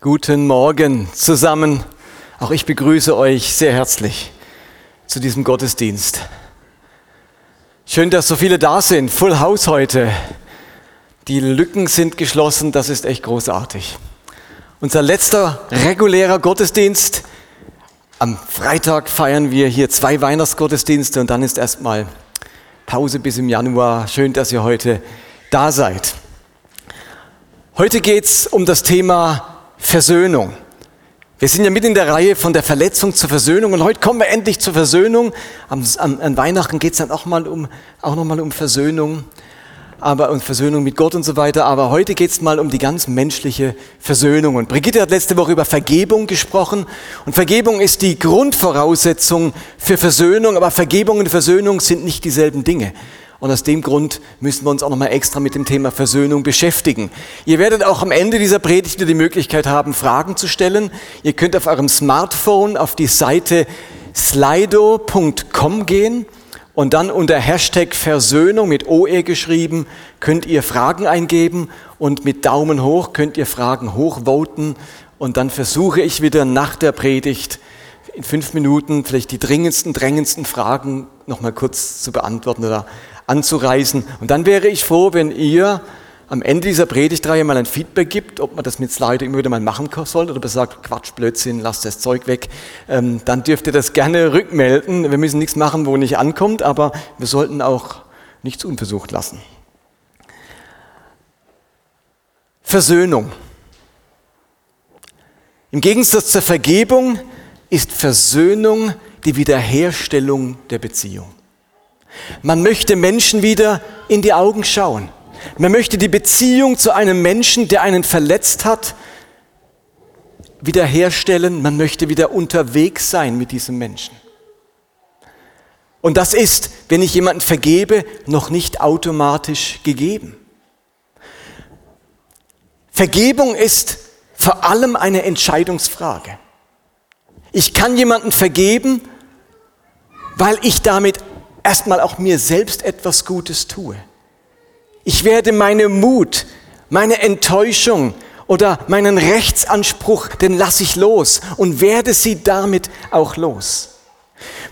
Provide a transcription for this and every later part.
Guten Morgen zusammen. Auch ich begrüße euch sehr herzlich zu diesem Gottesdienst. Schön, dass so viele da sind. Full House heute. Die Lücken sind geschlossen. Das ist echt großartig. Unser letzter regulärer Gottesdienst. Am Freitag feiern wir hier zwei Weihnachtsgottesdienste und dann ist erstmal Pause bis im Januar. Schön, dass ihr heute da seid. Heute geht es um das Thema Versöhnung. Wir sind ja mit in der Reihe von der Verletzung zur Versöhnung und heute kommen wir endlich zur Versöhnung. Am, am, an Weihnachten geht es dann auch, mal um, auch nochmal um Versöhnung, aber um Versöhnung mit Gott und so weiter. Aber heute geht es mal um die ganz menschliche Versöhnung. Und Brigitte hat letzte Woche über Vergebung gesprochen und Vergebung ist die Grundvoraussetzung für Versöhnung, aber Vergebung und Versöhnung sind nicht dieselben Dinge. Und aus dem Grund müssen wir uns auch nochmal extra mit dem Thema Versöhnung beschäftigen. Ihr werdet auch am Ende dieser Predigt die Möglichkeit haben, Fragen zu stellen. Ihr könnt auf eurem Smartphone auf die Seite slido.com gehen und dann unter Hashtag Versöhnung mit OE geschrieben könnt ihr Fragen eingeben und mit Daumen hoch könnt ihr Fragen hochvoten und dann versuche ich wieder nach der Predigt in fünf Minuten vielleicht die dringendsten, drängendsten Fragen nochmal kurz zu beantworten oder anzureisen. Und dann wäre ich froh, wenn ihr am Ende dieser Predigtreihe mal ein Feedback gibt, ob man das mit Slide immer wieder mal machen soll oder sagt, Quatsch, Blödsinn, lasst das Zeug weg. Ähm, dann dürft ihr das gerne rückmelden. Wir müssen nichts machen, wo nicht ankommt, aber wir sollten auch nichts unversucht lassen. Versöhnung. Im Gegensatz zur Vergebung ist Versöhnung die Wiederherstellung der Beziehung. Man möchte Menschen wieder in die Augen schauen. Man möchte die Beziehung zu einem Menschen, der einen verletzt hat, wiederherstellen. Man möchte wieder unterwegs sein mit diesem Menschen. Und das ist, wenn ich jemanden vergebe, noch nicht automatisch gegeben. Vergebung ist vor allem eine Entscheidungsfrage. Ich kann jemanden vergeben, weil ich damit erstmal auch mir selbst etwas Gutes tue. Ich werde meinen Mut, meine Enttäuschung oder meinen Rechtsanspruch, den lasse ich los und werde sie damit auch los.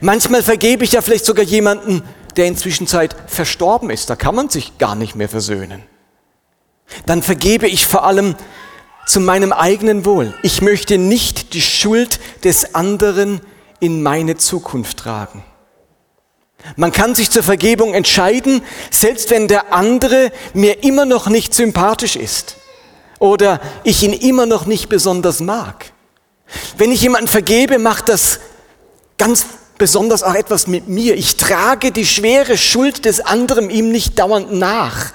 Manchmal vergebe ich ja vielleicht sogar jemanden, der inzwischen Zeit verstorben ist. Da kann man sich gar nicht mehr versöhnen. Dann vergebe ich vor allem zu meinem eigenen Wohl. Ich möchte nicht die Schuld des anderen in meine Zukunft tragen. Man kann sich zur Vergebung entscheiden, selbst wenn der andere mir immer noch nicht sympathisch ist oder ich ihn immer noch nicht besonders mag. Wenn ich jemanden vergebe, macht das ganz besonders auch etwas mit mir. Ich trage die schwere Schuld des anderen ihm nicht dauernd nach.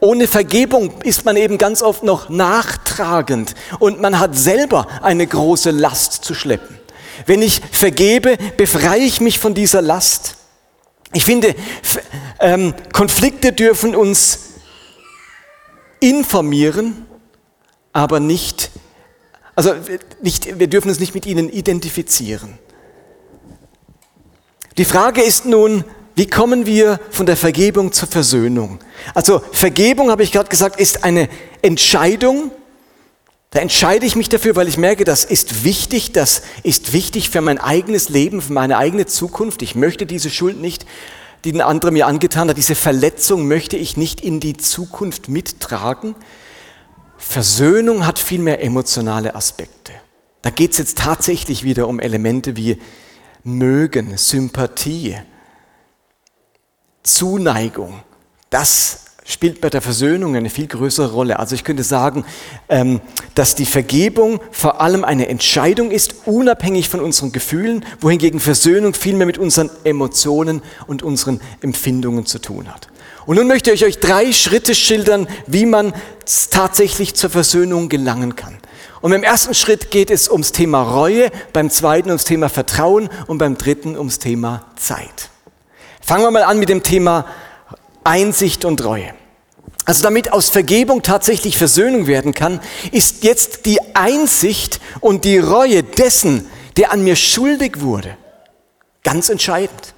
Ohne Vergebung ist man eben ganz oft noch nachtragend und man hat selber eine große Last zu schleppen. Wenn ich vergebe, befreie ich mich von dieser Last. Ich finde, ähm, Konflikte dürfen uns informieren, aber nicht, also nicht, wir dürfen uns nicht mit ihnen identifizieren. Die Frage ist nun, wie kommen wir von der Vergebung zur Versöhnung? Also Vergebung, habe ich gerade gesagt, ist eine Entscheidung, da entscheide ich mich dafür, weil ich merke, das ist wichtig, das ist wichtig für mein eigenes Leben, für meine eigene Zukunft. Ich möchte diese Schuld nicht, die ein anderer mir angetan hat, diese Verletzung möchte ich nicht in die Zukunft mittragen. Versöhnung hat viel mehr emotionale Aspekte. Da geht es jetzt tatsächlich wieder um Elemente wie Mögen, Sympathie, Zuneigung. Das spielt bei der Versöhnung eine viel größere Rolle. Also ich könnte sagen, ähm, dass die Vergebung vor allem eine Entscheidung ist, unabhängig von unseren Gefühlen, wohingegen Versöhnung viel mehr mit unseren Emotionen und unseren Empfindungen zu tun hat. Und nun möchte ich euch drei Schritte schildern, wie man tatsächlich zur Versöhnung gelangen kann. Und im ersten Schritt geht es ums Thema Reue, beim zweiten ums Thema Vertrauen und beim dritten ums Thema Zeit. Fangen wir mal an mit dem Thema Einsicht und Reue. Also damit aus Vergebung tatsächlich Versöhnung werden kann, ist jetzt die Einsicht und die Reue dessen, der an mir schuldig wurde, ganz entscheidend.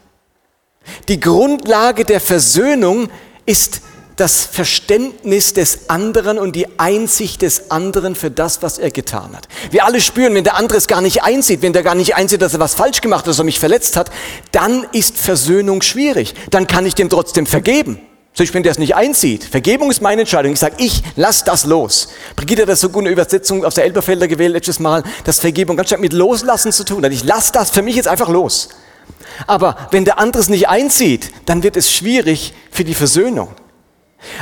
Die Grundlage der Versöhnung ist das Verständnis des anderen und die Einsicht des anderen für das, was er getan hat. Wir alle spüren, wenn der andere es gar nicht einsieht, wenn der gar nicht einsieht, dass er was falsch gemacht hat, dass er mich verletzt hat, dann ist Versöhnung schwierig. Dann kann ich dem trotzdem vergeben. Zum Beispiel, wenn der es nicht einsieht. Vergebung ist meine Entscheidung. Ich sage, ich lass das los. Brigitte hat das so gute Übersetzung aus der Elberfelder gewählt letztes Mal, dass Vergebung ganz stark mit Loslassen zu tun hat. Ich lass das für mich jetzt einfach los. Aber wenn der andere es nicht einsieht, dann wird es schwierig für die Versöhnung.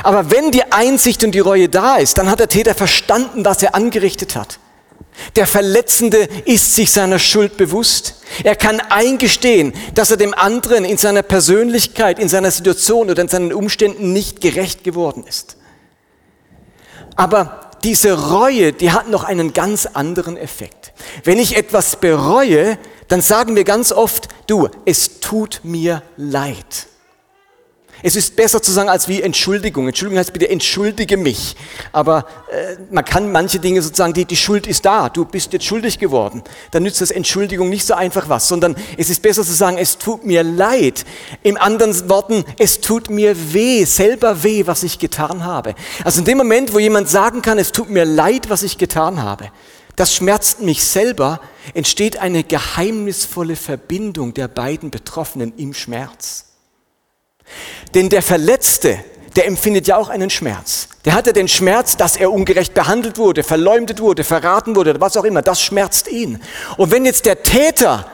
Aber wenn die Einsicht und die Reue da ist, dann hat der Täter verstanden, was er angerichtet hat. Der Verletzende ist sich seiner Schuld bewusst. Er kann eingestehen, dass er dem anderen in seiner Persönlichkeit, in seiner Situation oder in seinen Umständen nicht gerecht geworden ist. Aber diese Reue, die hat noch einen ganz anderen Effekt. Wenn ich etwas bereue, dann sagen wir ganz oft, du, es tut mir leid. Es ist besser zu sagen als wie Entschuldigung. Entschuldigung heißt bitte entschuldige mich. Aber äh, man kann manche Dinge sozusagen, die, die Schuld ist da, du bist jetzt schuldig geworden. Dann nützt das Entschuldigung nicht so einfach was, sondern es ist besser zu sagen, es tut mir leid. Im anderen Worten, es tut mir weh, selber weh, was ich getan habe. Also in dem Moment, wo jemand sagen kann, es tut mir leid, was ich getan habe, das schmerzt mich selber, entsteht eine geheimnisvolle Verbindung der beiden Betroffenen im Schmerz. Denn der Verletzte, der empfindet ja auch einen Schmerz. Der hatte den Schmerz, dass er ungerecht behandelt wurde, verleumdet wurde, verraten wurde, was auch immer. Das schmerzt ihn. Und wenn jetzt der Täter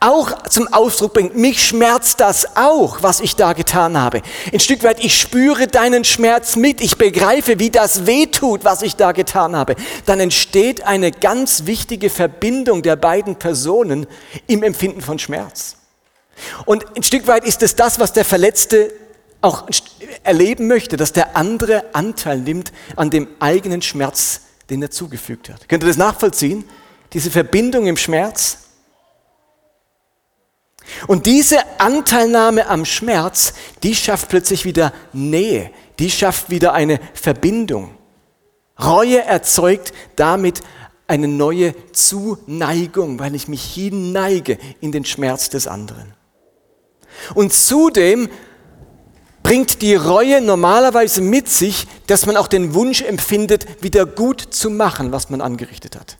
auch zum Ausdruck bringt, mich schmerzt das auch, was ich da getan habe. Ein Stück weit, ich spüre deinen Schmerz mit, ich begreife, wie das weh tut, was ich da getan habe. Dann entsteht eine ganz wichtige Verbindung der beiden Personen im Empfinden von Schmerz. Und ein Stück weit ist es das, was der Verletzte auch erleben möchte, dass der andere Anteil nimmt an dem eigenen Schmerz, den er zugefügt hat. Könnt ihr das nachvollziehen? Diese Verbindung im Schmerz? Und diese Anteilnahme am Schmerz, die schafft plötzlich wieder Nähe, die schafft wieder eine Verbindung. Reue erzeugt damit eine neue Zuneigung, weil ich mich hinneige in den Schmerz des anderen. Und zudem bringt die Reue normalerweise mit sich, dass man auch den Wunsch empfindet, wieder gut zu machen, was man angerichtet hat.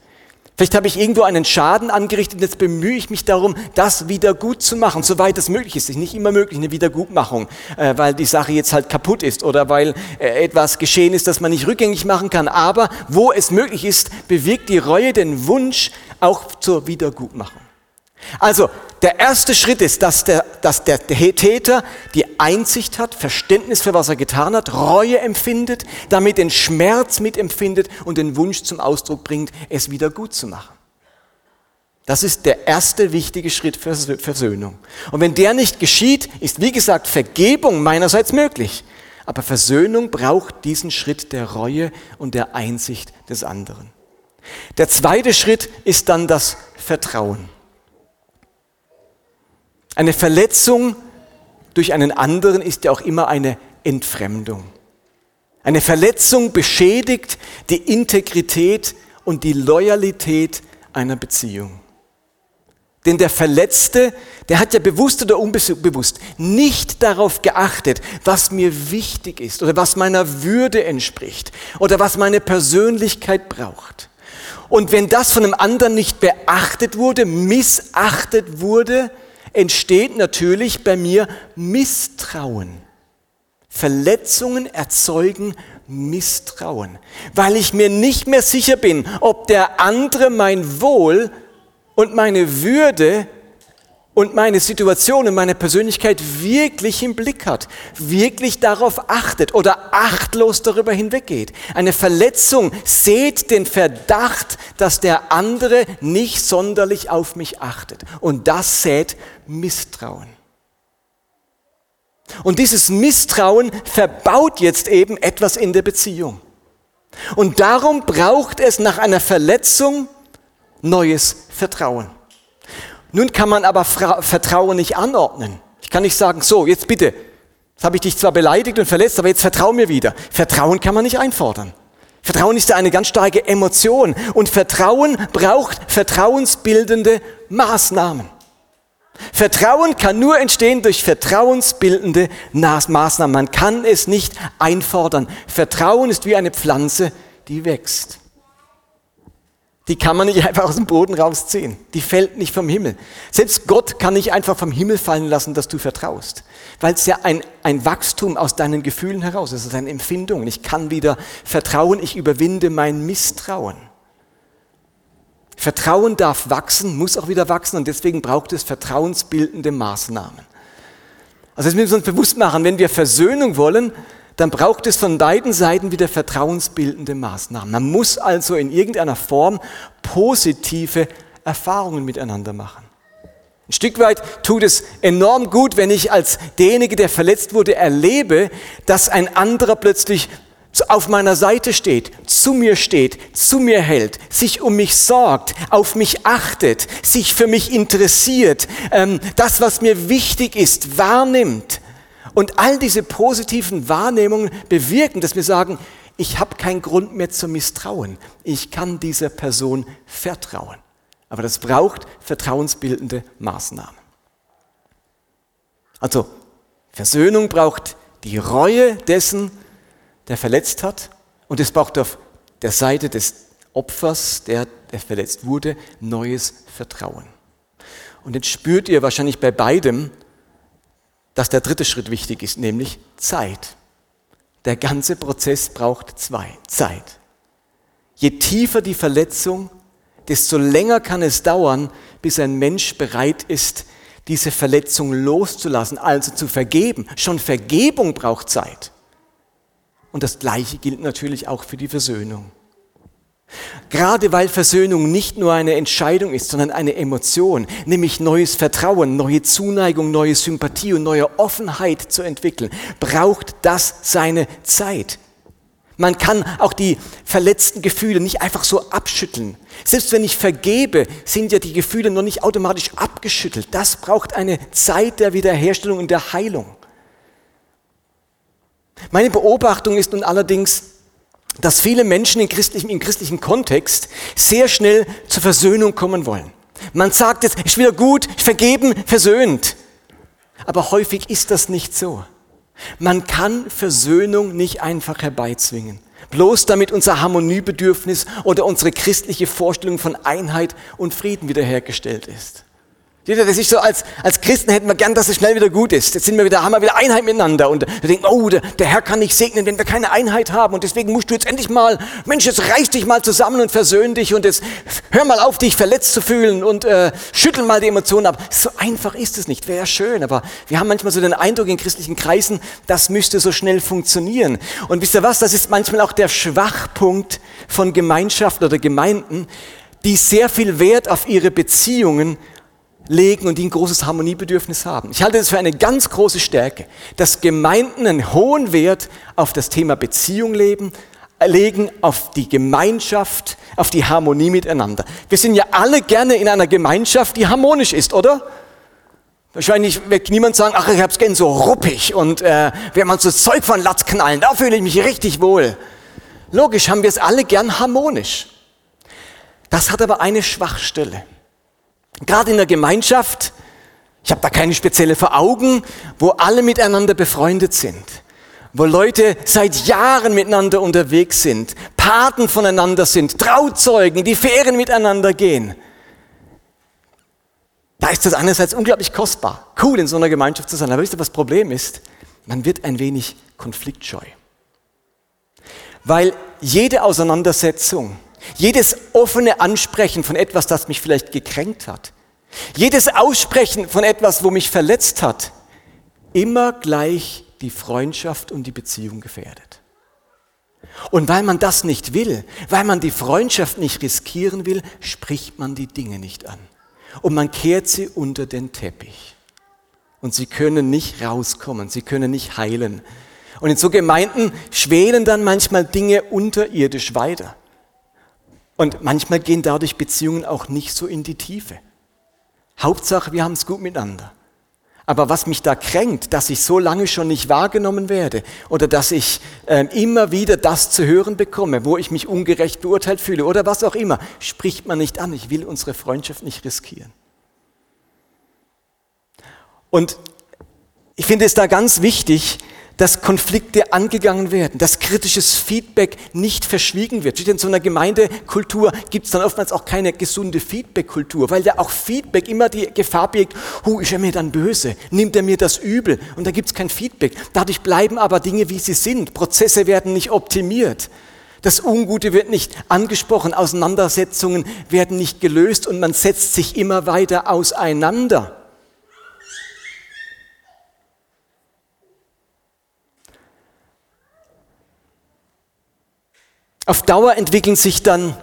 Vielleicht habe ich irgendwo einen Schaden angerichtet und jetzt bemühe ich mich darum, das wieder gut zu machen, soweit es möglich ist. Es ist nicht immer möglich, eine Wiedergutmachung, äh, weil die Sache jetzt halt kaputt ist oder weil äh, etwas geschehen ist, das man nicht rückgängig machen kann. Aber wo es möglich ist, bewirkt die Reue den Wunsch auch zur Wiedergutmachung. Also der erste Schritt ist, dass der, dass der Täter die Einsicht hat, Verständnis für was er getan hat, Reue empfindet, damit den Schmerz mitempfindet und den Wunsch zum Ausdruck bringt, es wieder gut zu machen. Das ist der erste wichtige Schritt für Versöhnung. Und wenn der nicht geschieht, ist wie gesagt Vergebung meinerseits möglich. Aber Versöhnung braucht diesen Schritt der Reue und der Einsicht des anderen. Der zweite Schritt ist dann das Vertrauen. Eine Verletzung durch einen anderen ist ja auch immer eine Entfremdung. Eine Verletzung beschädigt die Integrität und die Loyalität einer Beziehung. Denn der Verletzte, der hat ja bewusst oder unbewusst nicht darauf geachtet, was mir wichtig ist oder was meiner Würde entspricht oder was meine Persönlichkeit braucht. Und wenn das von einem anderen nicht beachtet wurde, missachtet wurde, entsteht natürlich bei mir Misstrauen. Verletzungen erzeugen Misstrauen, weil ich mir nicht mehr sicher bin, ob der andere mein Wohl und meine Würde und meine Situation und meine Persönlichkeit wirklich im Blick hat, wirklich darauf achtet oder achtlos darüber hinweggeht. Eine Verletzung sät den Verdacht, dass der andere nicht sonderlich auf mich achtet. Und das sät Misstrauen. Und dieses Misstrauen verbaut jetzt eben etwas in der Beziehung. Und darum braucht es nach einer Verletzung neues Vertrauen. Nun kann man aber Vertrauen nicht anordnen. Ich kann nicht sagen, so, jetzt bitte, jetzt habe ich dich zwar beleidigt und verletzt, aber jetzt vertrau mir wieder. Vertrauen kann man nicht einfordern. Vertrauen ist eine ganz starke Emotion und Vertrauen braucht vertrauensbildende Maßnahmen. Vertrauen kann nur entstehen durch vertrauensbildende Maßnahmen. Man kann es nicht einfordern. Vertrauen ist wie eine Pflanze, die wächst. Die kann man nicht einfach aus dem Boden rausziehen. Die fällt nicht vom Himmel. Selbst Gott kann nicht einfach vom Himmel fallen lassen, dass du vertraust. Weil es ja ein, ein Wachstum aus deinen Gefühlen heraus ist, aus deinen Empfindungen. Ich kann wieder vertrauen, ich überwinde mein Misstrauen. Vertrauen darf wachsen, muss auch wieder wachsen und deswegen braucht es vertrauensbildende Maßnahmen. Also das müssen wir uns bewusst machen, wenn wir Versöhnung wollen, dann braucht es von beiden Seiten wieder vertrauensbildende Maßnahmen. Man muss also in irgendeiner Form positive Erfahrungen miteinander machen. Ein Stück weit tut es enorm gut, wenn ich als derjenige, der verletzt wurde, erlebe, dass ein anderer plötzlich auf meiner Seite steht, zu mir steht, zu mir hält, sich um mich sorgt, auf mich achtet, sich für mich interessiert, ähm, das, was mir wichtig ist, wahrnimmt. Und all diese positiven Wahrnehmungen bewirken, dass wir sagen, ich habe keinen Grund mehr zu misstrauen. Ich kann dieser Person vertrauen. Aber das braucht vertrauensbildende Maßnahmen. Also Versöhnung braucht die Reue dessen, der verletzt hat. Und es braucht auf der Seite des Opfers, der, der verletzt wurde, neues Vertrauen. Und jetzt spürt ihr wahrscheinlich bei beidem, dass der dritte Schritt wichtig ist, nämlich Zeit. Der ganze Prozess braucht zwei, Zeit. Je tiefer die Verletzung, desto länger kann es dauern, bis ein Mensch bereit ist, diese Verletzung loszulassen, also zu vergeben. Schon Vergebung braucht Zeit. Und das Gleiche gilt natürlich auch für die Versöhnung. Gerade weil Versöhnung nicht nur eine Entscheidung ist, sondern eine Emotion, nämlich neues Vertrauen, neue Zuneigung, neue Sympathie und neue Offenheit zu entwickeln, braucht das seine Zeit. Man kann auch die verletzten Gefühle nicht einfach so abschütteln. Selbst wenn ich vergebe, sind ja die Gefühle noch nicht automatisch abgeschüttelt. Das braucht eine Zeit der Wiederherstellung und der Heilung. Meine Beobachtung ist nun allerdings, dass viele Menschen in christlichem, im christlichen Kontext sehr schnell zur Versöhnung kommen wollen. Man sagt jetzt, ist wieder gut, vergeben, versöhnt. Aber häufig ist das nicht so. Man kann Versöhnung nicht einfach herbeizwingen. Bloß damit unser Harmoniebedürfnis oder unsere christliche Vorstellung von Einheit und Frieden wiederhergestellt ist. Das ist so, als, als Christen hätten wir gern, dass es schnell wieder gut ist. Jetzt sind wir wieder, haben wir wieder Einheit miteinander. Und wir denken, oh, der, der Herr kann nicht segnen, wenn wir keine Einheit haben. Und deswegen musst du jetzt endlich mal, Mensch, jetzt reiß dich mal zusammen und versöhn dich und jetzt hör mal auf, dich verletzt zu fühlen und äh, schüttel mal die Emotionen ab. So einfach ist es nicht. Wäre schön. Aber wir haben manchmal so den Eindruck in christlichen Kreisen, das müsste so schnell funktionieren. Und wisst ihr was? Das ist manchmal auch der Schwachpunkt von Gemeinschaften oder Gemeinden, die sehr viel Wert auf ihre Beziehungen legen und die ein großes Harmoniebedürfnis haben. Ich halte das für eine ganz große Stärke, dass Gemeinden einen hohen Wert auf das Thema Beziehung leben, legen, auf die Gemeinschaft, auf die Harmonie miteinander. Wir sind ja alle gerne in einer Gemeinschaft, die harmonisch ist, oder? Wahrscheinlich wird niemand sagen, ach, ich hab's gern so ruppig und äh, wenn man so Zeug von Latz knallen, da fühle ich mich richtig wohl. Logisch haben wir es alle gern harmonisch. Das hat aber eine Schwachstelle. Gerade in der Gemeinschaft, ich habe da keine spezielle vor Augen, wo alle miteinander befreundet sind, wo Leute seit Jahren miteinander unterwegs sind, Paten voneinander sind, Trauzeugen, die Ferien miteinander gehen. Da ist das einerseits unglaublich kostbar, cool in so einer Gemeinschaft zu sein. Aber wisst ihr, was das Problem ist? Man wird ein wenig konfliktscheu. Weil jede Auseinandersetzung, jedes offene Ansprechen von etwas, das mich vielleicht gekränkt hat, jedes Aussprechen von etwas, wo mich verletzt hat, immer gleich die Freundschaft und die Beziehung gefährdet. Und weil man das nicht will, weil man die Freundschaft nicht riskieren will, spricht man die Dinge nicht an. Und man kehrt sie unter den Teppich. Und sie können nicht rauskommen, sie können nicht heilen. Und in so Gemeinden schwelen dann manchmal Dinge unterirdisch weiter. Und manchmal gehen dadurch Beziehungen auch nicht so in die Tiefe. Hauptsache, wir haben es gut miteinander. Aber was mich da kränkt, dass ich so lange schon nicht wahrgenommen werde oder dass ich äh, immer wieder das zu hören bekomme, wo ich mich ungerecht beurteilt fühle oder was auch immer, spricht man nicht an. Ich will unsere Freundschaft nicht riskieren. Und ich finde es da ganz wichtig, dass Konflikte angegangen werden, dass kritisches Feedback nicht verschwiegen wird. In so einer Gemeindekultur gibt es dann oftmals auch keine gesunde Feedback-Kultur, weil ja auch Feedback immer die Gefahr birgt, hu, ist er mir dann böse, nimmt er mir das übel und da gibt es kein Feedback. Dadurch bleiben aber Dinge, wie sie sind. Prozesse werden nicht optimiert. Das Ungute wird nicht angesprochen, Auseinandersetzungen werden nicht gelöst und man setzt sich immer weiter auseinander. Auf Dauer entwickeln sich dann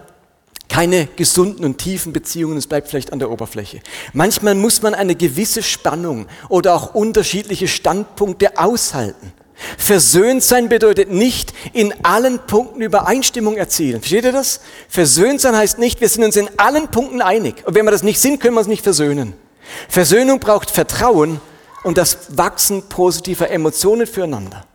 keine gesunden und tiefen Beziehungen, es bleibt vielleicht an der Oberfläche. Manchmal muss man eine gewisse Spannung oder auch unterschiedliche Standpunkte aushalten. Versöhnt sein bedeutet nicht in allen Punkten Übereinstimmung erzielen. Versteht ihr das? Versöhnt sein heißt nicht, wir sind uns in allen Punkten einig. Und wenn wir das nicht sind, können wir uns nicht versöhnen. Versöhnung braucht Vertrauen und das Wachsen positiver Emotionen füreinander.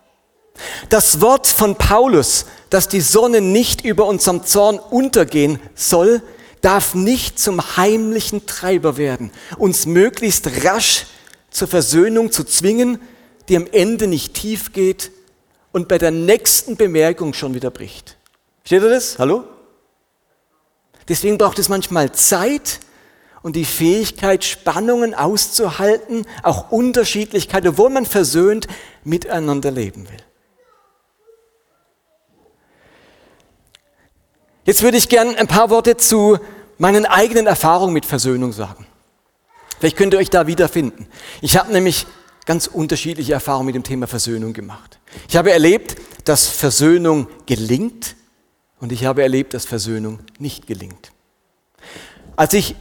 Das Wort von Paulus, dass die Sonne nicht über unserem Zorn untergehen soll, darf nicht zum heimlichen Treiber werden, uns möglichst rasch zur Versöhnung zu zwingen, die am Ende nicht tief geht und bei der nächsten Bemerkung schon wieder bricht. Versteht ihr das? Hallo? Deswegen braucht es manchmal Zeit und die Fähigkeit, Spannungen auszuhalten, auch Unterschiedlichkeit, obwohl man versöhnt miteinander leben will. Jetzt würde ich gern ein paar Worte zu meinen eigenen Erfahrungen mit Versöhnung sagen. Vielleicht könnt ihr euch da wiederfinden. Ich habe nämlich ganz unterschiedliche Erfahrungen mit dem Thema Versöhnung gemacht. Ich habe erlebt, dass Versöhnung gelingt und ich habe erlebt, dass Versöhnung nicht gelingt. Als ich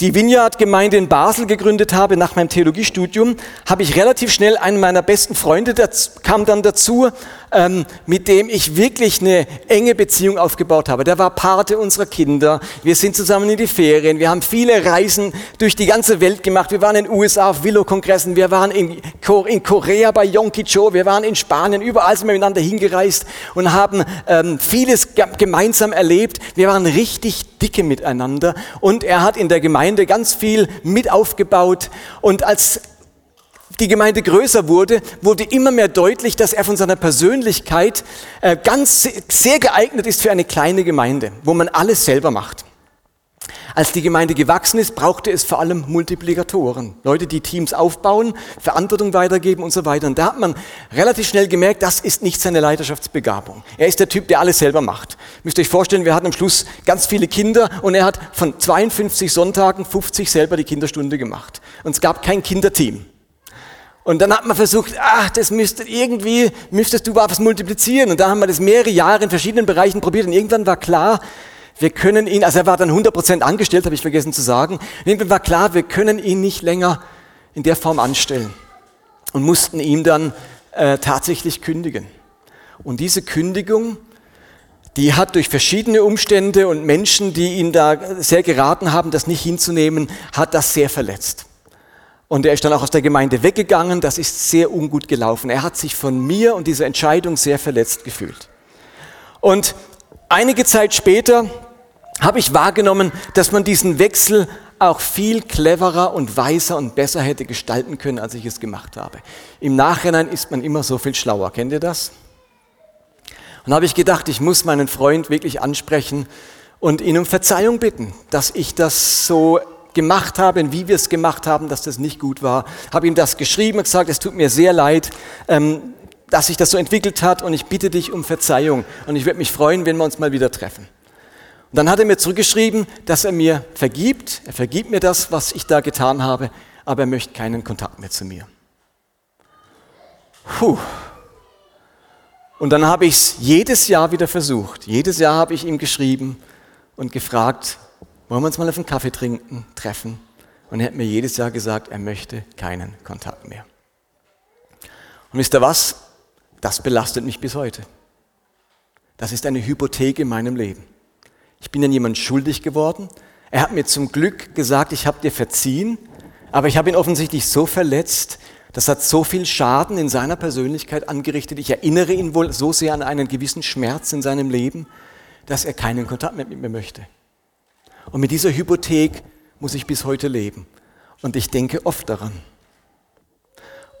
die Vineyard-Gemeinde in Basel gegründet habe nach meinem Theologiestudium, habe ich relativ schnell einen meiner besten Freunde, der kam dann dazu, ähm, mit dem ich wirklich eine enge Beziehung aufgebaut habe. Der war Pate unserer Kinder. Wir sind zusammen in die Ferien. Wir haben viele Reisen durch die ganze Welt gemacht. Wir waren in den USA auf Willow-Kongressen. Wir waren in, in Korea bei Yonki Cho. Wir waren in Spanien. Überall sind wir miteinander hingereist und haben ähm, vieles gemeinsam erlebt. Wir waren richtig dicke miteinander. Und er hat in der Gemeinde ganz viel mit aufgebaut. Und als die Gemeinde größer wurde, wurde immer mehr deutlich, dass er von seiner Persönlichkeit äh, ganz sehr geeignet ist für eine kleine Gemeinde, wo man alles selber macht. Als die Gemeinde gewachsen ist, brauchte es vor allem Multiplikatoren, Leute, die Teams aufbauen, Verantwortung weitergeben und so weiter. Und da hat man relativ schnell gemerkt, das ist nicht seine Leiterschaftsbegabung. Er ist der Typ, der alles selber macht. Müsst ihr euch vorstellen, wir hatten am Schluss ganz viele Kinder und er hat von 52 Sonntagen 50 selber die Kinderstunde gemacht. Und es gab kein Kinderteam. Und dann hat man versucht, ach, das müsste irgendwie, müsstest du was multiplizieren. Und da haben wir das mehrere Jahre in verschiedenen Bereichen probiert. Und irgendwann war klar, wir können ihn, also er war dann 100% angestellt, habe ich vergessen zu sagen. Irgendwann war klar, wir können ihn nicht länger in der Form anstellen. Und mussten ihm dann äh, tatsächlich kündigen. Und diese Kündigung, die hat durch verschiedene Umstände und Menschen, die ihn da sehr geraten haben, das nicht hinzunehmen, hat das sehr verletzt. Und er ist dann auch aus der Gemeinde weggegangen. Das ist sehr ungut gelaufen. Er hat sich von mir und dieser Entscheidung sehr verletzt gefühlt. Und einige Zeit später habe ich wahrgenommen, dass man diesen Wechsel auch viel cleverer und weiser und besser hätte gestalten können, als ich es gemacht habe. Im Nachhinein ist man immer so viel schlauer. Kennt ihr das? Und habe ich gedacht, ich muss meinen Freund wirklich ansprechen und ihn um Verzeihung bitten, dass ich das so gemacht haben, wie wir es gemacht haben, dass das nicht gut war. Habe ihm das geschrieben und gesagt, es tut mir sehr leid, ähm, dass sich das so entwickelt hat und ich bitte dich um Verzeihung und ich würde mich freuen, wenn wir uns mal wieder treffen. Und dann hat er mir zurückgeschrieben, dass er mir vergibt, er vergibt mir das, was ich da getan habe, aber er möchte keinen Kontakt mehr zu mir. Puh. Und dann habe ich es jedes Jahr wieder versucht. Jedes Jahr habe ich ihm geschrieben und gefragt, wollen wir uns mal auf einen Kaffee trinken, treffen? Und er hat mir jedes Jahr gesagt, er möchte keinen Kontakt mehr. Und wisst ihr was? Das belastet mich bis heute. Das ist eine Hypothek in meinem Leben. Ich bin an jemand schuldig geworden. Er hat mir zum Glück gesagt, ich habe dir verziehen, aber ich habe ihn offensichtlich so verletzt, das hat so viel Schaden in seiner Persönlichkeit angerichtet. Ich erinnere ihn wohl so sehr an einen gewissen Schmerz in seinem Leben, dass er keinen Kontakt mehr mit mir möchte. Und mit dieser Hypothek muss ich bis heute leben. Und ich denke oft daran.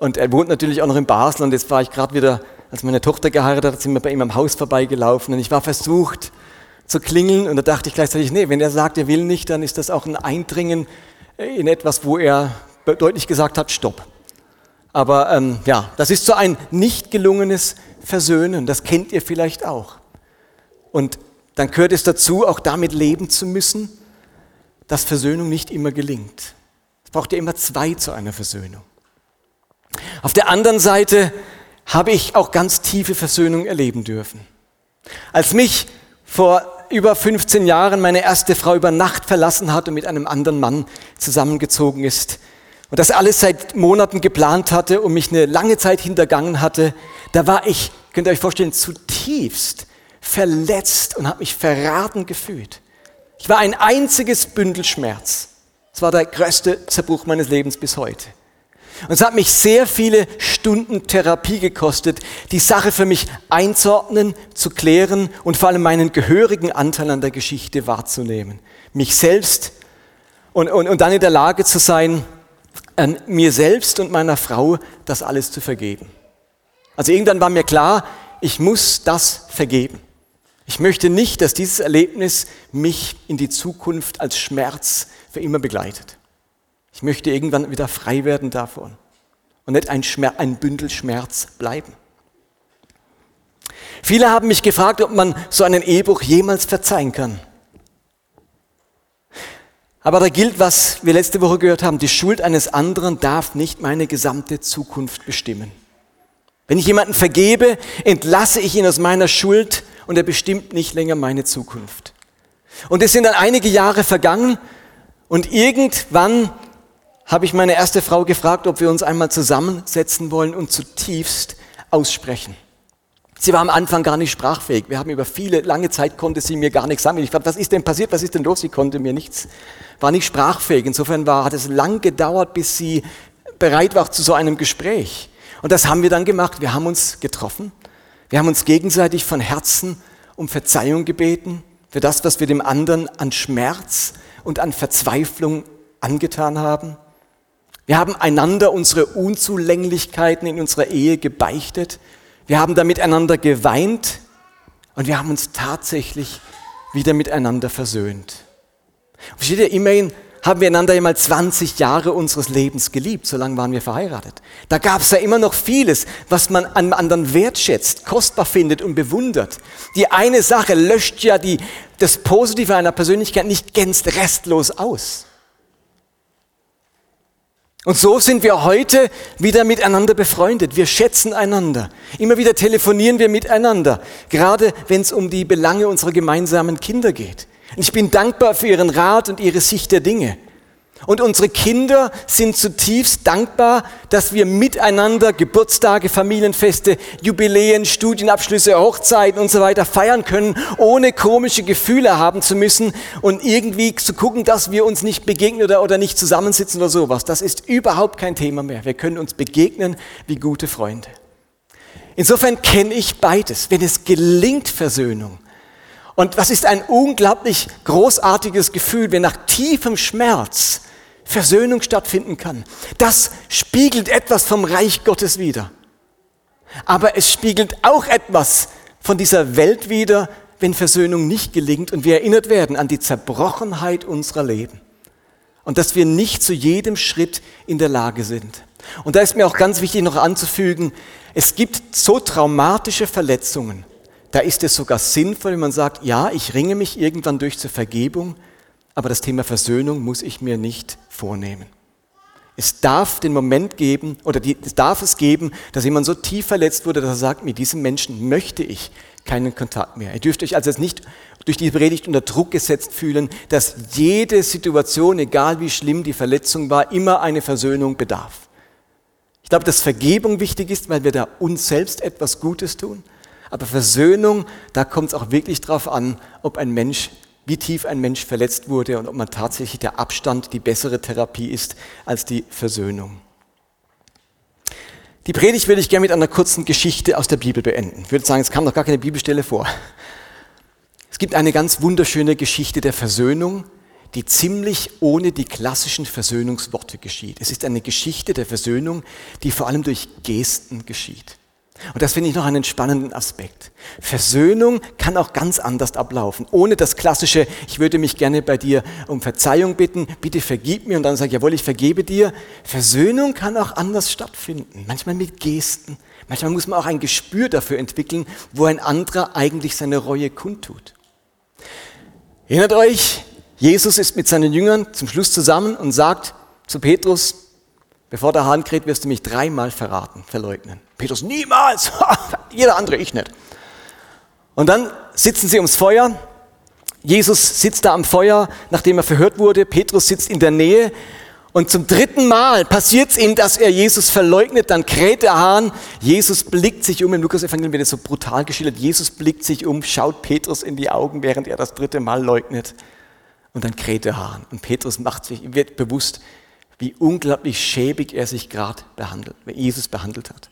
Und er wohnt natürlich auch noch in Basel und jetzt war ich gerade wieder, als meine Tochter geheiratet hat, sind wir bei ihm am Haus vorbeigelaufen und ich war versucht zu klingeln und da dachte ich gleichzeitig, nee, wenn er sagt, er will nicht, dann ist das auch ein Eindringen in etwas, wo er deutlich gesagt hat, stopp. Aber ähm, ja, das ist so ein nicht gelungenes Versöhnen, das kennt ihr vielleicht auch. Und dann gehört es dazu, auch damit leben zu müssen, dass Versöhnung nicht immer gelingt. Es braucht ja immer zwei zu einer Versöhnung. Auf der anderen Seite habe ich auch ganz tiefe Versöhnung erleben dürfen. Als mich vor über 15 Jahren meine erste Frau über Nacht verlassen hat und mit einem anderen Mann zusammengezogen ist und das alles seit Monaten geplant hatte und mich eine lange Zeit hintergangen hatte, da war ich, könnt ihr euch vorstellen, zutiefst verletzt und habe mich verraten gefühlt. Ich war ein einziges Bündel Schmerz. Es war der größte Zerbruch meines Lebens bis heute. Und es hat mich sehr viele Stunden Therapie gekostet, die Sache für mich einzuordnen, zu klären und vor allem meinen gehörigen Anteil an der Geschichte wahrzunehmen. Mich selbst und, und, und dann in der Lage zu sein, an mir selbst und meiner Frau das alles zu vergeben. Also irgendwann war mir klar, ich muss das vergeben. Ich möchte nicht, dass dieses Erlebnis mich in die Zukunft als Schmerz für immer begleitet. Ich möchte irgendwann wieder frei werden davon und nicht ein, Schmerz, ein Bündel Schmerz bleiben. Viele haben mich gefragt, ob man so einen Ehebruch jemals verzeihen kann. Aber da gilt, was wir letzte Woche gehört haben, die Schuld eines anderen darf nicht meine gesamte Zukunft bestimmen. Wenn ich jemanden vergebe, entlasse ich ihn aus meiner Schuld und er bestimmt nicht länger meine Zukunft. Und es sind dann einige Jahre vergangen und irgendwann habe ich meine erste Frau gefragt, ob wir uns einmal zusammensetzen wollen und zutiefst aussprechen. Sie war am Anfang gar nicht sprachfähig. Wir haben über viele, lange Zeit konnte sie mir gar nichts sagen. Ich fragte, was ist denn passiert? Was ist denn los? Sie konnte mir nichts, war nicht sprachfähig. Insofern war, hat es lang gedauert, bis sie bereit war zu so einem Gespräch. Und das haben wir dann gemacht. Wir haben uns getroffen. Wir haben uns gegenseitig von Herzen um Verzeihung gebeten für das, was wir dem anderen an Schmerz und an Verzweiflung angetan haben. Wir haben einander unsere Unzulänglichkeiten in unserer Ehe gebeichtet. Wir haben da miteinander geweint und wir haben uns tatsächlich wieder miteinander versöhnt. Versteht ihr, immerhin haben wir einander einmal 20 Jahre unseres Lebens geliebt, so lange waren wir verheiratet. Da gab es ja immer noch vieles, was man an anderen wertschätzt, kostbar findet und bewundert. Die eine Sache löscht ja die, das Positive einer Persönlichkeit nicht ganz restlos aus. Und so sind wir heute wieder miteinander befreundet. Wir schätzen einander. Immer wieder telefonieren wir miteinander, gerade wenn es um die Belange unserer gemeinsamen Kinder geht. Und ich bin dankbar für Ihren Rat und Ihre Sicht der Dinge. Und unsere Kinder sind zutiefst dankbar, dass wir miteinander Geburtstage, Familienfeste, Jubiläen, Studienabschlüsse, Hochzeiten und so weiter feiern können, ohne komische Gefühle haben zu müssen und irgendwie zu gucken, dass wir uns nicht begegnen oder, oder nicht zusammensitzen oder sowas. Das ist überhaupt kein Thema mehr. Wir können uns begegnen wie gute Freunde. Insofern kenne ich beides. Wenn es gelingt, Versöhnung, und was ist ein unglaublich großartiges Gefühl, wenn nach tiefem Schmerz Versöhnung stattfinden kann. Das spiegelt etwas vom Reich Gottes wider. Aber es spiegelt auch etwas von dieser Welt wider, wenn Versöhnung nicht gelingt und wir erinnert werden an die Zerbrochenheit unserer Leben und dass wir nicht zu jedem Schritt in der Lage sind. Und da ist mir auch ganz wichtig noch anzufügen, es gibt so traumatische Verletzungen, da ist es sogar sinnvoll, wenn man sagt, ja, ich ringe mich irgendwann durch zur Vergebung, aber das Thema Versöhnung muss ich mir nicht vornehmen. Es darf den Moment geben, oder die, es darf es geben, dass jemand so tief verletzt wurde, dass er sagt, mit diesem Menschen möchte ich keinen Kontakt mehr. Ihr dürft euch also jetzt nicht durch die Predigt unter Druck gesetzt fühlen, dass jede Situation, egal wie schlimm die Verletzung war, immer eine Versöhnung bedarf. Ich glaube, dass Vergebung wichtig ist, weil wir da uns selbst etwas Gutes tun. Aber Versöhnung, da kommt es auch wirklich darauf an, ob ein Mensch wie tief ein Mensch verletzt wurde und ob man tatsächlich der Abstand die bessere Therapie ist als die Versöhnung. Die Predigt würde ich gerne mit einer kurzen Geschichte aus der Bibel beenden. Ich würde sagen, es kam noch gar keine Bibelstelle vor. Es gibt eine ganz wunderschöne Geschichte der Versöhnung, die ziemlich ohne die klassischen Versöhnungsworte geschieht. Es ist eine Geschichte der Versöhnung, die vor allem durch Gesten geschieht. Und das finde ich noch einen spannenden Aspekt. Versöhnung kann auch ganz anders ablaufen, ohne das klassische, ich würde mich gerne bei dir um Verzeihung bitten, bitte vergib mir und dann sage jawohl, ich vergebe dir. Versöhnung kann auch anders stattfinden, manchmal mit Gesten. Manchmal muss man auch ein Gespür dafür entwickeln, wo ein anderer eigentlich seine Reue kundtut. Erinnert euch, Jesus ist mit seinen Jüngern zum Schluss zusammen und sagt zu Petrus, bevor der Hahn kräht, wirst du mich dreimal verraten, verleugnen. Petrus, niemals, jeder andere, ich nicht. Und dann sitzen sie ums Feuer. Jesus sitzt da am Feuer, nachdem er verhört wurde. Petrus sitzt in der Nähe. Und zum dritten Mal passiert es ihm, dass er Jesus verleugnet. Dann kräht der Hahn. Jesus blickt sich um. Im Lukas-Evangelium wird es so brutal geschildert. Jesus blickt sich um, schaut Petrus in die Augen, während er das dritte Mal leugnet. Und dann kräht der Hahn. Und Petrus macht sich, wird bewusst, wie unglaublich schäbig er sich gerade behandelt, Jesus behandelt hat.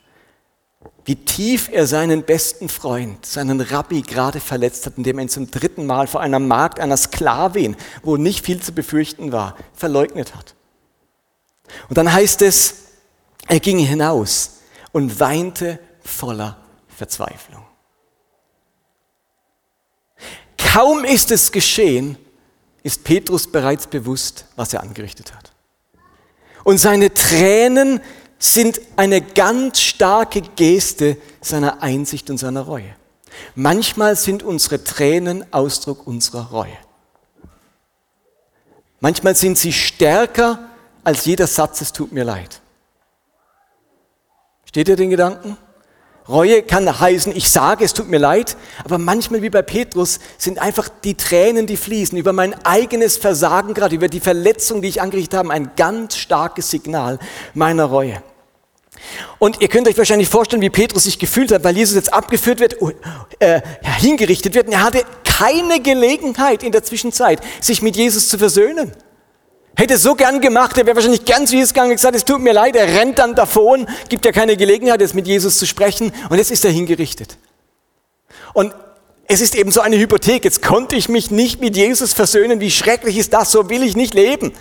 Wie tief er seinen besten Freund, seinen Rabbi gerade verletzt hat, indem er ihn zum dritten Mal vor einer Magd, einer Sklavin, wo nicht viel zu befürchten war, verleugnet hat. Und dann heißt es, er ging hinaus und weinte voller Verzweiflung. Kaum ist es geschehen, ist Petrus bereits bewusst, was er angerichtet hat. Und seine Tränen sind eine ganz starke Geste seiner Einsicht und seiner Reue. Manchmal sind unsere Tränen Ausdruck unserer Reue. Manchmal sind sie stärker als jeder Satz, es tut mir leid. Steht ihr den Gedanken? Reue kann heißen, ich sage, es tut mir leid, aber manchmal wie bei Petrus sind einfach die Tränen, die fließen, über mein eigenes Versagen gerade, über die Verletzung, die ich angerichtet habe, ein ganz starkes Signal meiner Reue. Und ihr könnt euch wahrscheinlich vorstellen, wie Petrus sich gefühlt hat, weil Jesus jetzt abgeführt wird, äh, hingerichtet wird. Und er hatte keine Gelegenheit in der Zwischenzeit, sich mit Jesus zu versöhnen. Hätte so gern gemacht, er wäre wahrscheinlich ganz es gegangen gesagt, es tut mir leid, er rennt dann davon, gibt ja keine Gelegenheit, jetzt mit Jesus zu sprechen und jetzt ist er hingerichtet. Und es ist eben so eine Hypothek, jetzt konnte ich mich nicht mit Jesus versöhnen, wie schrecklich ist das, so will ich nicht leben.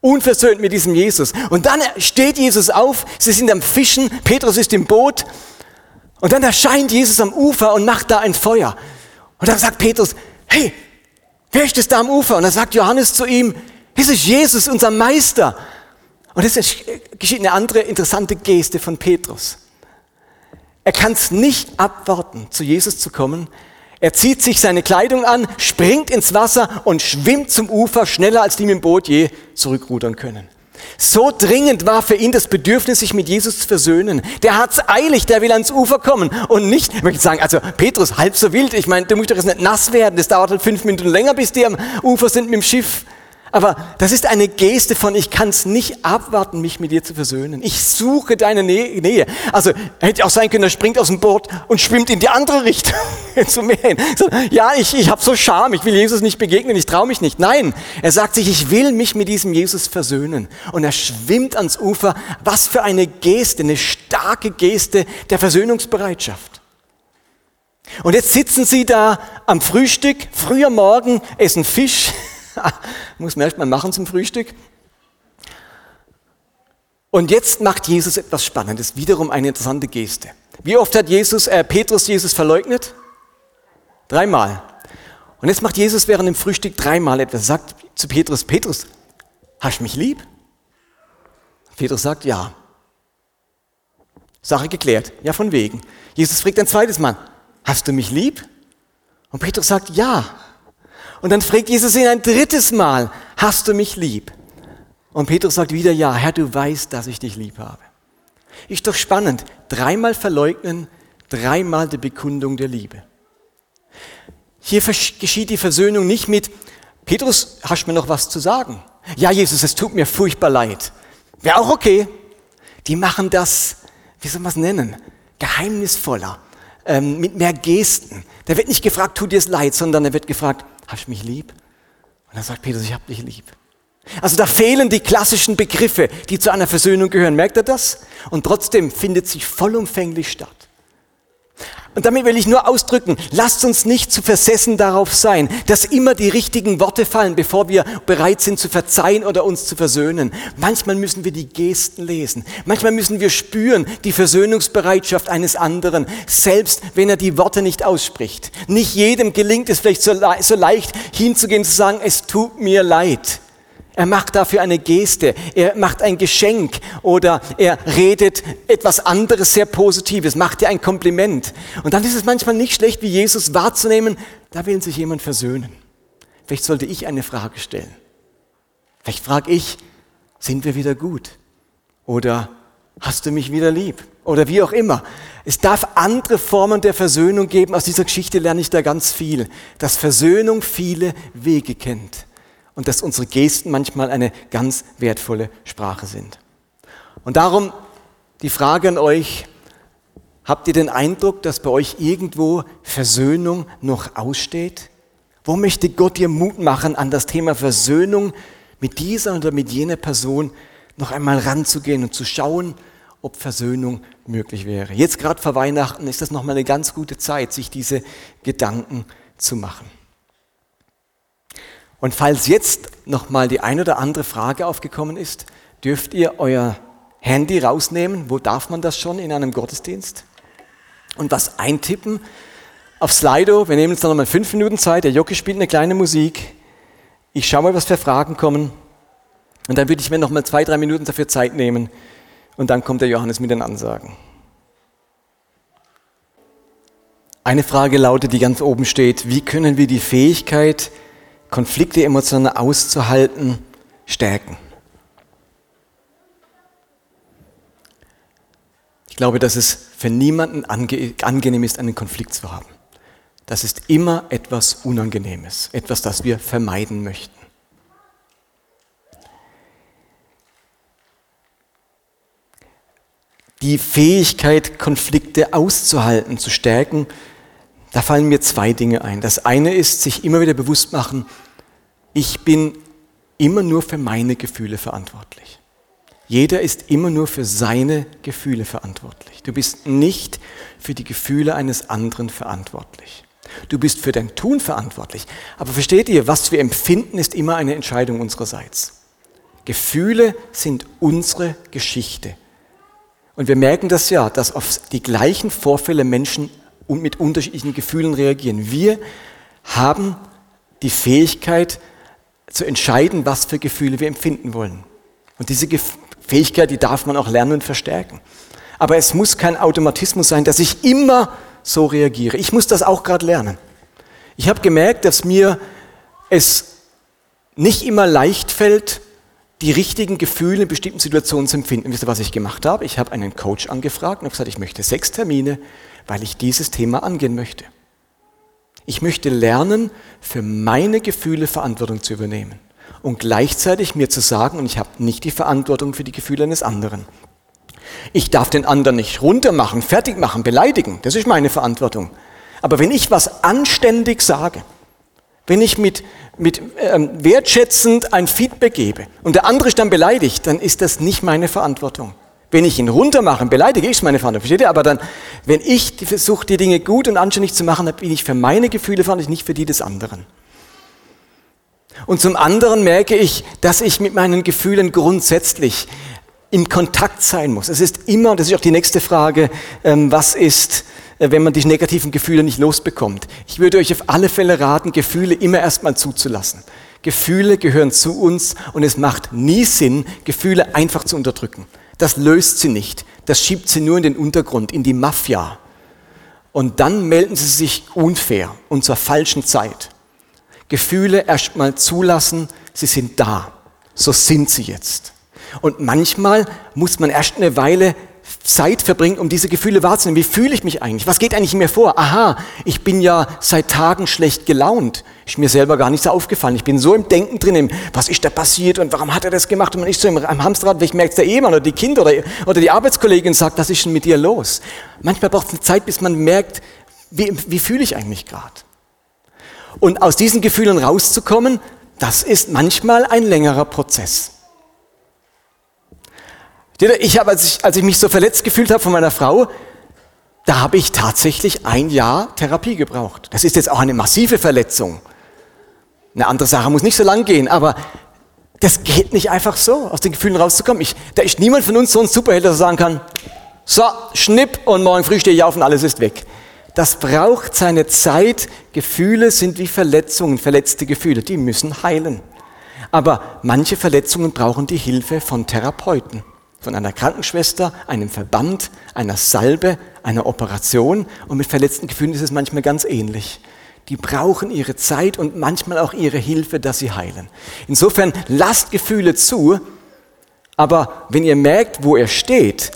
Unversöhnt mit diesem Jesus. Und dann steht Jesus auf, sie sind am Fischen, Petrus ist im Boot und dann erscheint Jesus am Ufer und macht da ein Feuer. Und dann sagt Petrus, hey, wer ist das da am Ufer? Und dann sagt Johannes zu ihm, das ist Jesus, unser Meister. Und es geschieht eine andere interessante Geste von Petrus. Er kann es nicht abwarten, zu Jesus zu kommen. Er zieht sich seine Kleidung an, springt ins Wasser und schwimmt zum Ufer schneller, als die mit dem Boot je zurückrudern können. So dringend war für ihn das Bedürfnis, sich mit Jesus zu versöhnen. Der hat's eilig, der will ans Ufer kommen und nicht, ich möchte sagen, also Petrus, halb so wild. Ich meine, du musst doch jetzt nicht nass werden. Das dauert halt fünf Minuten länger, bis die am Ufer sind mit dem Schiff. Aber das ist eine Geste von, ich kann es nicht abwarten, mich mit dir zu versöhnen. Ich suche deine Nähe. Also hätte auch sein können, er springt aus dem Boot und schwimmt in die andere Richtung zum Meer hin. So, ja, ich, ich habe so Scham, ich will Jesus nicht begegnen, ich traue mich nicht. Nein, er sagt sich, ich will mich mit diesem Jesus versöhnen. Und er schwimmt ans Ufer. Was für eine Geste, eine starke Geste der Versöhnungsbereitschaft. Und jetzt sitzen sie da am Frühstück, früher Morgen, essen Fisch Muss man erst mal machen zum Frühstück. Und jetzt macht Jesus etwas Spannendes, wiederum eine interessante Geste. Wie oft hat Jesus, äh, Petrus Jesus verleugnet? Dreimal. Und jetzt macht Jesus während dem Frühstück dreimal etwas. Sagt zu Petrus, Petrus, hast du mich lieb? Petrus sagt, ja. Sache geklärt. Ja, von wegen. Jesus fragt ein zweites Mal, hast du mich lieb? Und Petrus sagt, ja. Und dann fragt Jesus ihn ein drittes Mal, hast du mich lieb? Und Petrus sagt wieder, ja, Herr, du weißt, dass ich dich lieb habe. Ist doch spannend. Dreimal verleugnen, dreimal die Bekundung der Liebe. Hier geschieht die Versöhnung nicht mit, Petrus, hast du mir noch was zu sagen? Ja, Jesus, es tut mir furchtbar leid. Wäre auch okay. Die machen das, wie soll man es nennen, geheimnisvoller, ähm, mit mehr Gesten. Da wird nicht gefragt, tut dir es leid, sondern er wird gefragt, hast du mich lieb? Und dann sagt Petrus, ich habe dich lieb. Also da fehlen die klassischen Begriffe, die zu einer Versöhnung gehören. Merkt ihr das? Und trotzdem findet sich vollumfänglich statt. Und damit will ich nur ausdrücken, lasst uns nicht zu versessen darauf sein, dass immer die richtigen Worte fallen, bevor wir bereit sind zu verzeihen oder uns zu versöhnen. Manchmal müssen wir die Gesten lesen. Manchmal müssen wir spüren die Versöhnungsbereitschaft eines anderen, selbst wenn er die Worte nicht ausspricht. Nicht jedem gelingt es vielleicht so, le so leicht hinzugehen, zu sagen, es tut mir leid. Er macht dafür eine Geste, er macht ein Geschenk oder er redet etwas anderes sehr Positives, macht dir ein Kompliment. Und dann ist es manchmal nicht schlecht, wie Jesus wahrzunehmen, da will sich jemand versöhnen. Vielleicht sollte ich eine Frage stellen. Vielleicht frage ich, sind wir wieder gut? Oder hast du mich wieder lieb? Oder wie auch immer. Es darf andere Formen der Versöhnung geben. Aus dieser Geschichte lerne ich da ganz viel, dass Versöhnung viele Wege kennt und dass unsere Gesten manchmal eine ganz wertvolle Sprache sind. Und darum die Frage an euch, habt ihr den Eindruck, dass bei euch irgendwo Versöhnung noch aussteht? Wo möchte Gott dir Mut machen, an das Thema Versöhnung mit dieser oder mit jener Person noch einmal ranzugehen und zu schauen, ob Versöhnung möglich wäre. Jetzt gerade vor Weihnachten ist das nochmal eine ganz gute Zeit, sich diese Gedanken zu machen. Und falls jetzt nochmal die ein oder andere Frage aufgekommen ist, dürft ihr euer Handy rausnehmen. Wo darf man das schon in einem Gottesdienst? Und was eintippen auf Slido. Wir nehmen uns dann nochmal fünf Minuten Zeit. Der Jocke spielt eine kleine Musik. Ich schaue mal, was für Fragen kommen. Und dann würde ich mir nochmal zwei, drei Minuten dafür Zeit nehmen. Und dann kommt der Johannes mit den Ansagen. Eine Frage lautet, die ganz oben steht, wie können wir die Fähigkeit Konflikte emotional auszuhalten, stärken. Ich glaube, dass es für niemanden ange angenehm ist, einen Konflikt zu haben. Das ist immer etwas Unangenehmes, etwas, das wir vermeiden möchten. Die Fähigkeit, Konflikte auszuhalten, zu stärken, da fallen mir zwei Dinge ein. Das eine ist, sich immer wieder bewusst machen, ich bin immer nur für meine Gefühle verantwortlich. Jeder ist immer nur für seine Gefühle verantwortlich. Du bist nicht für die Gefühle eines anderen verantwortlich. Du bist für dein Tun verantwortlich. Aber versteht ihr, was wir empfinden, ist immer eine Entscheidung unsererseits. Gefühle sind unsere Geschichte. Und wir merken das ja, dass auf die gleichen Vorfälle Menschen und mit unterschiedlichen Gefühlen reagieren. Wir haben die Fähigkeit zu entscheiden, was für Gefühle wir empfinden wollen. Und diese Fähigkeit, die darf man auch lernen und verstärken. Aber es muss kein Automatismus sein, dass ich immer so reagiere. Ich muss das auch gerade lernen. Ich habe gemerkt, dass mir es nicht immer leicht fällt, die richtigen Gefühle in bestimmten Situationen zu empfinden. Wisst ihr, was ich gemacht habe? Ich habe einen Coach angefragt und habe gesagt, ich möchte sechs Termine weil ich dieses Thema angehen möchte. Ich möchte lernen, für meine Gefühle Verantwortung zu übernehmen und gleichzeitig mir zu sagen, und ich habe nicht die Verantwortung für die Gefühle eines anderen. Ich darf den anderen nicht runtermachen, fertig machen, beleidigen. Das ist meine Verantwortung. Aber wenn ich was anständig sage, wenn ich mit, mit ähm, wertschätzend ein Feedback gebe und der andere ist dann beleidigt, dann ist das nicht meine Verantwortung. Wenn ich ihn runtermache, beleidige ich meine Vater, versteht ihr? Aber dann, wenn ich versuche, die Dinge gut und anständig zu machen, dann bin ich für meine Gefühle verantwortlich, nicht für die des anderen. Und zum anderen merke ich, dass ich mit meinen Gefühlen grundsätzlich im Kontakt sein muss. Es ist immer, das ist auch die nächste Frage, ähm, was ist, äh, wenn man die negativen Gefühle nicht losbekommt? Ich würde euch auf alle Fälle raten, Gefühle immer erstmal zuzulassen. Gefühle gehören zu uns und es macht nie Sinn, Gefühle einfach zu unterdrücken. Das löst sie nicht. Das schiebt sie nur in den Untergrund, in die Mafia. Und dann melden sie sich unfair und zur falschen Zeit. Gefühle erstmal zulassen, sie sind da. So sind sie jetzt. Und manchmal muss man erst eine Weile Zeit verbringen, um diese Gefühle wahrzunehmen. Wie fühle ich mich eigentlich? Was geht eigentlich in mir vor? Aha, ich bin ja seit Tagen schlecht gelaunt. Ist mir selber gar nicht so aufgefallen. Ich bin so im Denken drin, was ist da passiert und warum hat er das gemacht? Und man ist so im, Hamsterrad, ich merke es der Ehemann oder die Kinder oder, oder die Arbeitskollegin sagt, was ist denn mit dir los? Manchmal braucht es eine Zeit, bis man merkt, wie, wie fühle ich eigentlich gerade? Und aus diesen Gefühlen rauszukommen, das ist manchmal ein längerer Prozess. Ich habe, als ich, als ich mich so verletzt gefühlt habe von meiner Frau, da habe ich tatsächlich ein Jahr Therapie gebraucht. Das ist jetzt auch eine massive Verletzung. Eine andere Sache muss nicht so lang gehen, aber das geht nicht einfach so, aus den Gefühlen rauszukommen. Ich, da ist niemand von uns so ein Superheld, der sagen kann, so, schnipp und morgen früh stehe ich auf und alles ist weg. Das braucht seine Zeit. Gefühle sind wie Verletzungen, verletzte Gefühle, die müssen heilen. Aber manche Verletzungen brauchen die Hilfe von Therapeuten, von einer Krankenschwester, einem Verband, einer Salbe, einer Operation. Und mit verletzten Gefühlen ist es manchmal ganz ähnlich die brauchen ihre Zeit und manchmal auch ihre Hilfe, dass sie heilen. Insofern lasst Gefühle zu, aber wenn ihr merkt, wo ihr steht,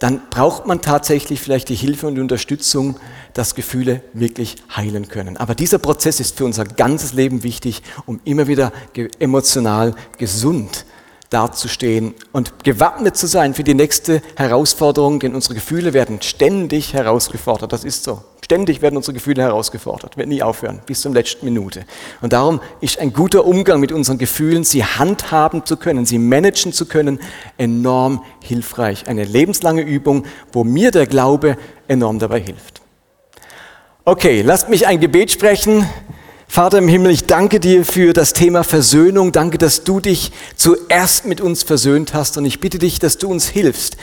dann braucht man tatsächlich vielleicht die Hilfe und die Unterstützung, dass Gefühle wirklich heilen können. Aber dieser Prozess ist für unser ganzes Leben wichtig, um immer wieder emotional gesund dazustehen und gewappnet zu sein für die nächste Herausforderung, denn unsere Gefühle werden ständig herausgefordert. Das ist so. Ständig werden unsere Gefühle herausgefordert, wird nie aufhören, bis zur letzten Minute. Und darum ist ein guter Umgang mit unseren Gefühlen, sie handhaben zu können, sie managen zu können, enorm hilfreich. Eine lebenslange Übung, wo mir der Glaube enorm dabei hilft. Okay, lasst mich ein Gebet sprechen. Vater im Himmel, ich danke dir für das Thema Versöhnung. Danke, dass du dich zuerst mit uns versöhnt hast. Und ich bitte dich, dass du uns hilfst,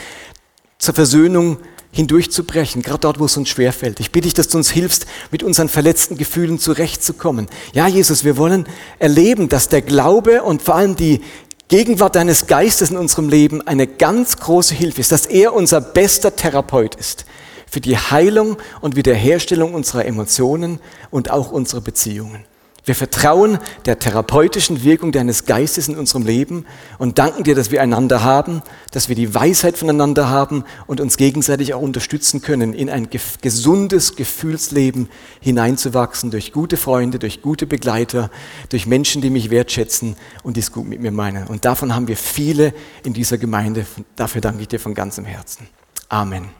zur Versöhnung hindurchzubrechen, gerade dort, wo es uns schwerfällt. Ich bitte dich, dass du uns hilfst, mit unseren verletzten Gefühlen zurechtzukommen. Ja, Jesus, wir wollen erleben, dass der Glaube und vor allem die Gegenwart deines Geistes in unserem Leben eine ganz große Hilfe ist, dass er unser bester Therapeut ist für die Heilung und Wiederherstellung unserer Emotionen und auch unserer Beziehungen. Wir vertrauen der therapeutischen Wirkung deines Geistes in unserem Leben und danken dir, dass wir einander haben, dass wir die Weisheit voneinander haben und uns gegenseitig auch unterstützen können, in ein gesundes Gefühlsleben hineinzuwachsen durch gute Freunde, durch gute Begleiter, durch Menschen, die mich wertschätzen und die es gut mit mir meinen. Und davon haben wir viele in dieser Gemeinde. Dafür danke ich dir von ganzem Herzen. Amen.